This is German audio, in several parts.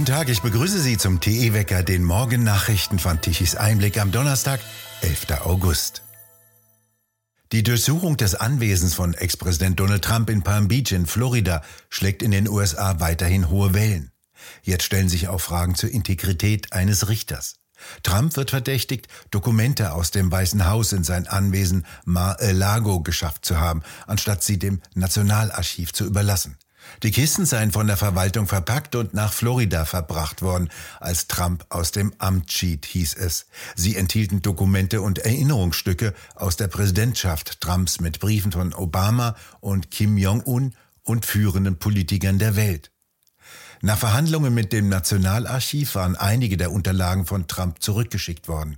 Guten Tag, ich begrüße Sie zum TE-Wecker, den Morgennachrichten von Tichys Einblick am Donnerstag, 11. August. Die Durchsuchung des Anwesens von Ex-Präsident Donald Trump in Palm Beach in Florida schlägt in den USA weiterhin hohe Wellen. Jetzt stellen sich auch Fragen zur Integrität eines Richters. Trump wird verdächtigt, Dokumente aus dem Weißen Haus in sein Anwesen Mar-a-Lago geschafft zu haben, anstatt sie dem Nationalarchiv zu überlassen. Die Kisten seien von der Verwaltung verpackt und nach Florida verbracht worden, als Trump aus dem Amt schied, hieß es. Sie enthielten Dokumente und Erinnerungsstücke aus der Präsidentschaft Trumps mit Briefen von Obama und Kim Jong-un und führenden Politikern der Welt. Nach Verhandlungen mit dem Nationalarchiv waren einige der Unterlagen von Trump zurückgeschickt worden.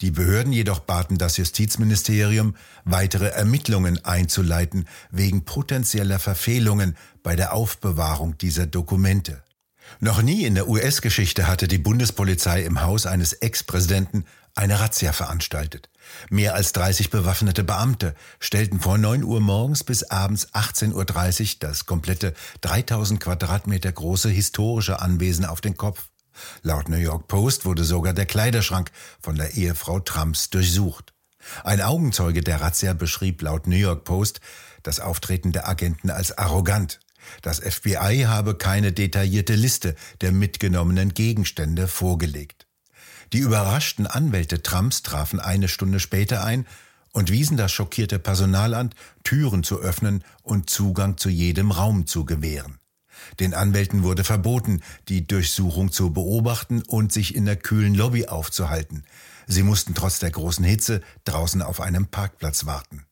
Die Behörden jedoch baten das Justizministerium, weitere Ermittlungen einzuleiten wegen potenzieller Verfehlungen bei der Aufbewahrung dieser Dokumente. Noch nie in der US-Geschichte hatte die Bundespolizei im Haus eines Ex-Präsidenten eine Razzia veranstaltet. Mehr als 30 bewaffnete Beamte stellten vor 9 Uhr morgens bis abends 18.30 Uhr das komplette 3000 Quadratmeter große historische Anwesen auf den Kopf. Laut New York Post wurde sogar der Kleiderschrank von der Ehefrau Trumps durchsucht. Ein Augenzeuge der Razzia beschrieb laut New York Post das Auftreten der Agenten als arrogant. Das FBI habe keine detaillierte Liste der mitgenommenen Gegenstände vorgelegt. Die überraschten Anwälte Trumps trafen eine Stunde später ein und wiesen das schockierte Personal an, Türen zu öffnen und Zugang zu jedem Raum zu gewähren. Den Anwälten wurde verboten, die Durchsuchung zu beobachten und sich in der kühlen Lobby aufzuhalten. Sie mussten trotz der großen Hitze draußen auf einem Parkplatz warten.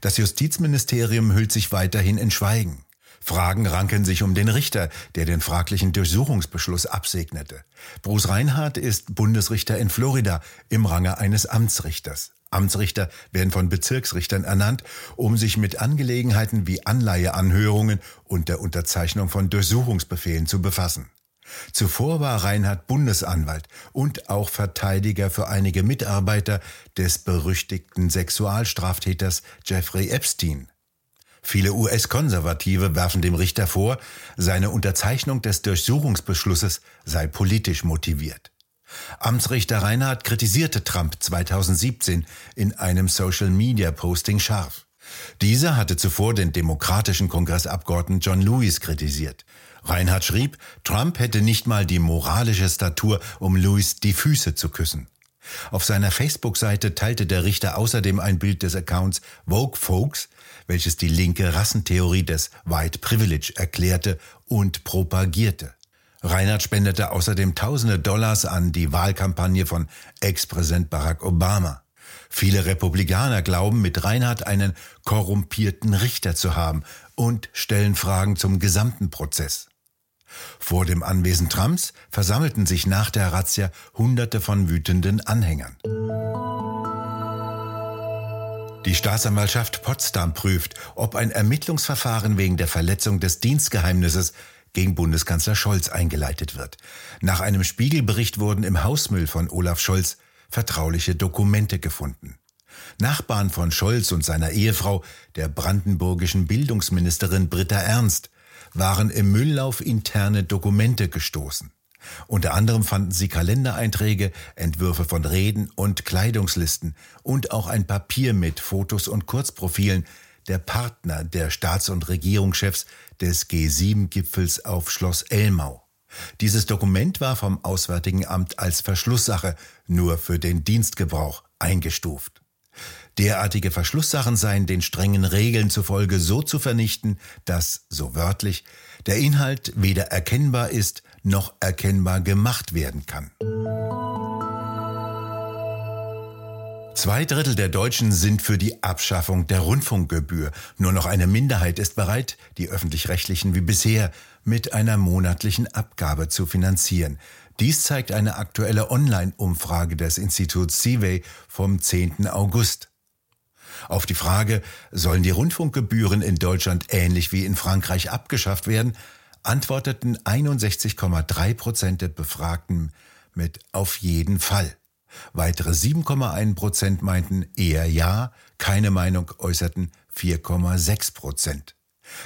Das Justizministerium hüllt sich weiterhin in Schweigen. Fragen ranken sich um den Richter, der den fraglichen Durchsuchungsbeschluss absegnete. Bruce Reinhardt ist Bundesrichter in Florida im Range eines Amtsrichters. Amtsrichter werden von Bezirksrichtern ernannt, um sich mit Angelegenheiten wie Anleiheanhörungen und der Unterzeichnung von Durchsuchungsbefehlen zu befassen. Zuvor war Reinhard Bundesanwalt und auch Verteidiger für einige Mitarbeiter des berüchtigten Sexualstraftäters Jeffrey Epstein. Viele US-Konservative werfen dem Richter vor, seine Unterzeichnung des Durchsuchungsbeschlusses sei politisch motiviert. Amtsrichter Reinhardt kritisierte Trump 2017 in einem Social-Media-Posting scharf. Dieser hatte zuvor den demokratischen Kongressabgeordneten John Lewis kritisiert. Reinhardt schrieb, Trump hätte nicht mal die moralische Statur, um Lewis die Füße zu küssen. Auf seiner Facebook-Seite teilte der Richter außerdem ein Bild des Accounts Vogue Folks, welches die linke Rassentheorie des White Privilege erklärte und propagierte. Reinhard spendete außerdem tausende Dollars an die Wahlkampagne von Ex-Präsident Barack Obama. Viele Republikaner glauben, mit Reinhard einen korrumpierten Richter zu haben und stellen Fragen zum gesamten Prozess. Vor dem Anwesen Trumps versammelten sich nach der Razzia Hunderte von wütenden Anhängern. Die Staatsanwaltschaft Potsdam prüft, ob ein Ermittlungsverfahren wegen der Verletzung des Dienstgeheimnisses gegen Bundeskanzler Scholz eingeleitet wird. Nach einem Spiegelbericht wurden im Hausmüll von Olaf Scholz vertrauliche Dokumente gefunden. Nachbarn von Scholz und seiner Ehefrau, der brandenburgischen Bildungsministerin Britta Ernst, waren im Mülllauf interne Dokumente gestoßen. Unter anderem fanden sie Kalendereinträge, Entwürfe von Reden und Kleidungslisten und auch ein Papier mit Fotos und Kurzprofilen der Partner der Staats- und Regierungschefs des G7-Gipfels auf Schloss Elmau. Dieses Dokument war vom Auswärtigen Amt als Verschlusssache nur für den Dienstgebrauch eingestuft. Derartige Verschlusssachen seien den strengen Regeln zufolge so zu vernichten, dass, so wörtlich, der Inhalt weder erkennbar ist noch erkennbar gemacht werden kann. Zwei Drittel der Deutschen sind für die Abschaffung der Rundfunkgebühr. Nur noch eine Minderheit ist bereit, die öffentlich-rechtlichen wie bisher mit einer monatlichen Abgabe zu finanzieren. Dies zeigt eine aktuelle Online-Umfrage des Instituts CIVEY vom 10. August. Auf die Frage, sollen die Rundfunkgebühren in Deutschland ähnlich wie in Frankreich abgeschafft werden, antworteten 61,3 Prozent der Befragten mit auf jeden Fall. Weitere 7,1 Prozent meinten eher ja, keine Meinung äußerten 4,6 Prozent.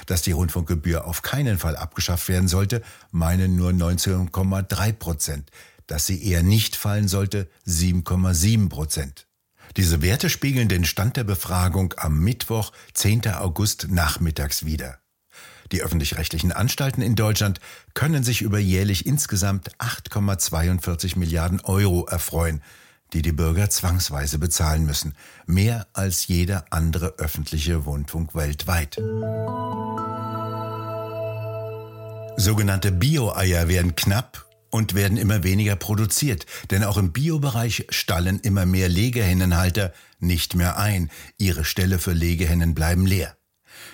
Dass die Rundfunkgebühr auf keinen Fall abgeschafft werden sollte, meinen nur 19,3 Prozent. Dass sie eher nicht fallen sollte, 7,7 Prozent. Diese Werte spiegeln den Stand der Befragung am Mittwoch, 10. August nachmittags wider. Die öffentlich-rechtlichen Anstalten in Deutschland können sich über jährlich insgesamt 8,42 Milliarden Euro erfreuen, die die Bürger zwangsweise bezahlen müssen. Mehr als jeder andere öffentliche Rundfunk weltweit. Sogenannte Bio-Eier werden knapp und werden immer weniger produziert, denn auch im Biobereich stallen immer mehr Legehennenhalter nicht mehr ein. Ihre Ställe für Legehennen bleiben leer.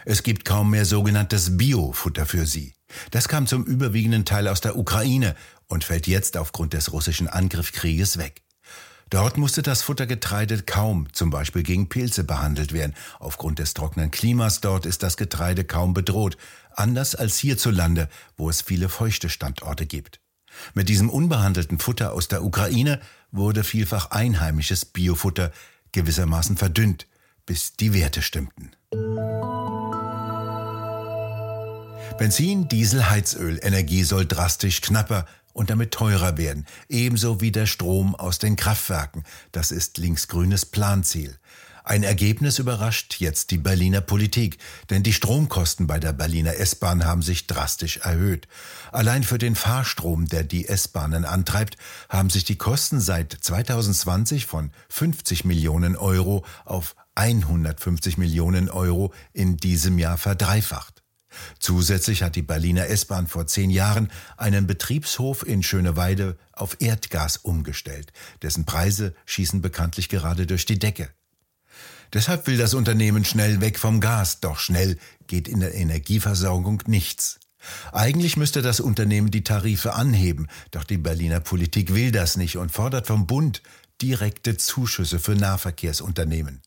Es gibt kaum mehr sogenanntes Biofutter für sie. Das kam zum überwiegenden Teil aus der Ukraine und fällt jetzt aufgrund des russischen Angriffskrieges weg. Dort musste das Futtergetreide kaum zum Beispiel gegen Pilze behandelt werden. Aufgrund des trockenen Klimas dort ist das Getreide kaum bedroht, anders als hierzulande, wo es viele feuchte Standorte gibt. Mit diesem unbehandelten Futter aus der Ukraine wurde vielfach einheimisches Biofutter gewissermaßen verdünnt, bis die Werte stimmten. Benzin, Diesel, Heizöl, Energie soll drastisch knapper und damit teurer werden, ebenso wie der Strom aus den Kraftwerken. Das ist linksgrünes Planziel. Ein Ergebnis überrascht jetzt die Berliner Politik, denn die Stromkosten bei der Berliner S-Bahn haben sich drastisch erhöht. Allein für den Fahrstrom, der die S-Bahnen antreibt, haben sich die Kosten seit 2020 von 50 Millionen Euro auf 150 Millionen Euro in diesem Jahr verdreifacht. Zusätzlich hat die Berliner S-Bahn vor zehn Jahren einen Betriebshof in Schöneweide auf Erdgas umgestellt. Dessen Preise schießen bekanntlich gerade durch die Decke. Deshalb will das Unternehmen schnell weg vom Gas, doch schnell geht in der Energieversorgung nichts. Eigentlich müsste das Unternehmen die Tarife anheben, doch die Berliner Politik will das nicht und fordert vom Bund direkte Zuschüsse für Nahverkehrsunternehmen.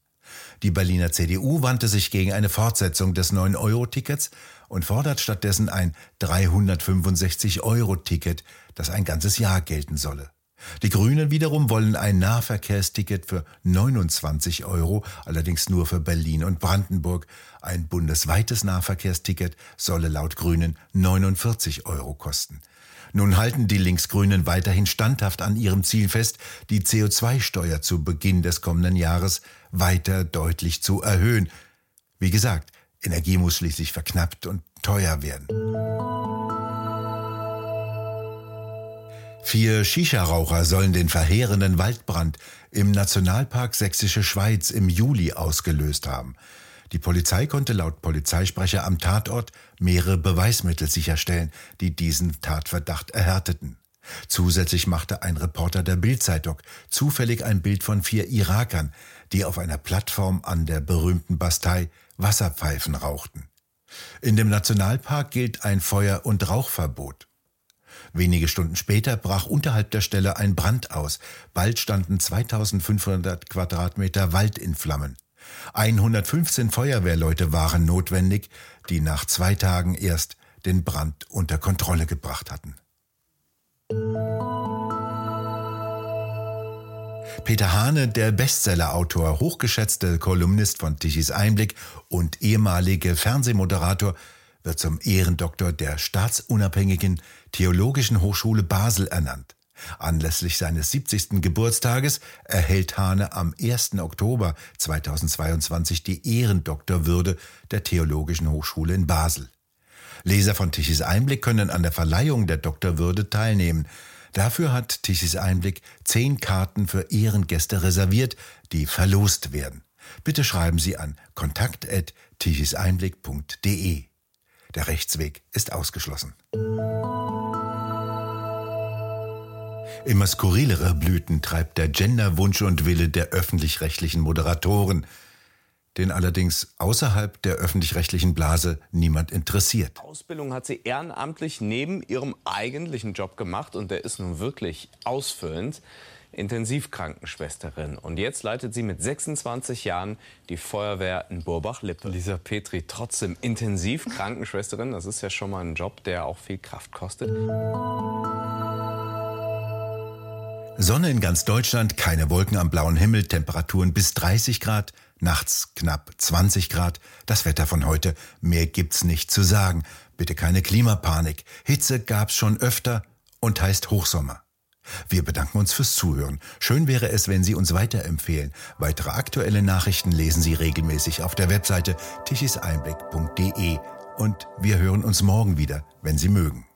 Die Berliner CDU wandte sich gegen eine Fortsetzung des 9-Euro-Tickets und fordert stattdessen ein 365-Euro-Ticket, das ein ganzes Jahr gelten solle. Die Grünen wiederum wollen ein Nahverkehrsticket für 29 Euro, allerdings nur für Berlin und Brandenburg. Ein bundesweites Nahverkehrsticket solle laut Grünen 49 Euro kosten. Nun halten die Linksgrünen weiterhin standhaft an ihrem Ziel fest, die CO2-Steuer zu Beginn des kommenden Jahres weiter deutlich zu erhöhen. Wie gesagt, Energie muss schließlich verknappt und teuer werden. Vier Shisha-Raucher sollen den verheerenden Waldbrand im Nationalpark Sächsische Schweiz im Juli ausgelöst haben. Die Polizei konnte laut Polizeisprecher am Tatort mehrere Beweismittel sicherstellen, die diesen Tatverdacht erhärteten. Zusätzlich machte ein Reporter der Bildzeitung zufällig ein Bild von vier Irakern, die auf einer Plattform an der berühmten Bastei Wasserpfeifen rauchten. In dem Nationalpark gilt ein Feuer- und Rauchverbot. Wenige Stunden später brach unterhalb der Stelle ein Brand aus. Bald standen 2500 Quadratmeter Wald in Flammen. 115 Feuerwehrleute waren notwendig, die nach zwei Tagen erst den Brand unter Kontrolle gebracht hatten. Peter Hane, der Bestsellerautor, hochgeschätzte Kolumnist von Tichys Einblick und ehemalige Fernsehmoderator, wird zum Ehrendoktor der staatsunabhängigen Theologischen Hochschule Basel ernannt. Anlässlich seines 70. Geburtstages erhält Hane am 1. Oktober 2022 die Ehrendoktorwürde der Theologischen Hochschule in Basel. Leser von Tichys Einblick können an der Verleihung der Doktorwürde teilnehmen. Dafür hat Tichys Einblick zehn Karten für Ehrengäste reserviert, die verlost werden. Bitte schreiben Sie an kontakt.tichiseinblick.de. Der Rechtsweg ist ausgeschlossen. Immer skurrilere Blüten treibt der Genderwunsch und Wille der öffentlich-rechtlichen Moderatoren, den allerdings außerhalb der öffentlich-rechtlichen Blase niemand interessiert. Ausbildung hat sie ehrenamtlich neben ihrem eigentlichen Job gemacht und der ist nun wirklich ausfüllend. Intensivkrankenschwesterin. Und jetzt leitet sie mit 26 Jahren die Feuerwehr in Burbach-Lippe. Lisa Petri, trotzdem Intensivkrankenschwesterin, das ist ja schon mal ein Job, der auch viel Kraft kostet. Sonne in ganz Deutschland, keine Wolken am blauen Himmel, Temperaturen bis 30 Grad, nachts knapp 20 Grad. Das Wetter von heute, mehr gibt's nicht zu sagen. Bitte keine Klimapanik. Hitze gab's schon öfter und heißt Hochsommer. Wir bedanken uns fürs Zuhören. Schön wäre es, wenn Sie uns weiterempfehlen. Weitere aktuelle Nachrichten lesen Sie regelmäßig auf der Webseite tichiseinblick.de. Und wir hören uns morgen wieder, wenn Sie mögen.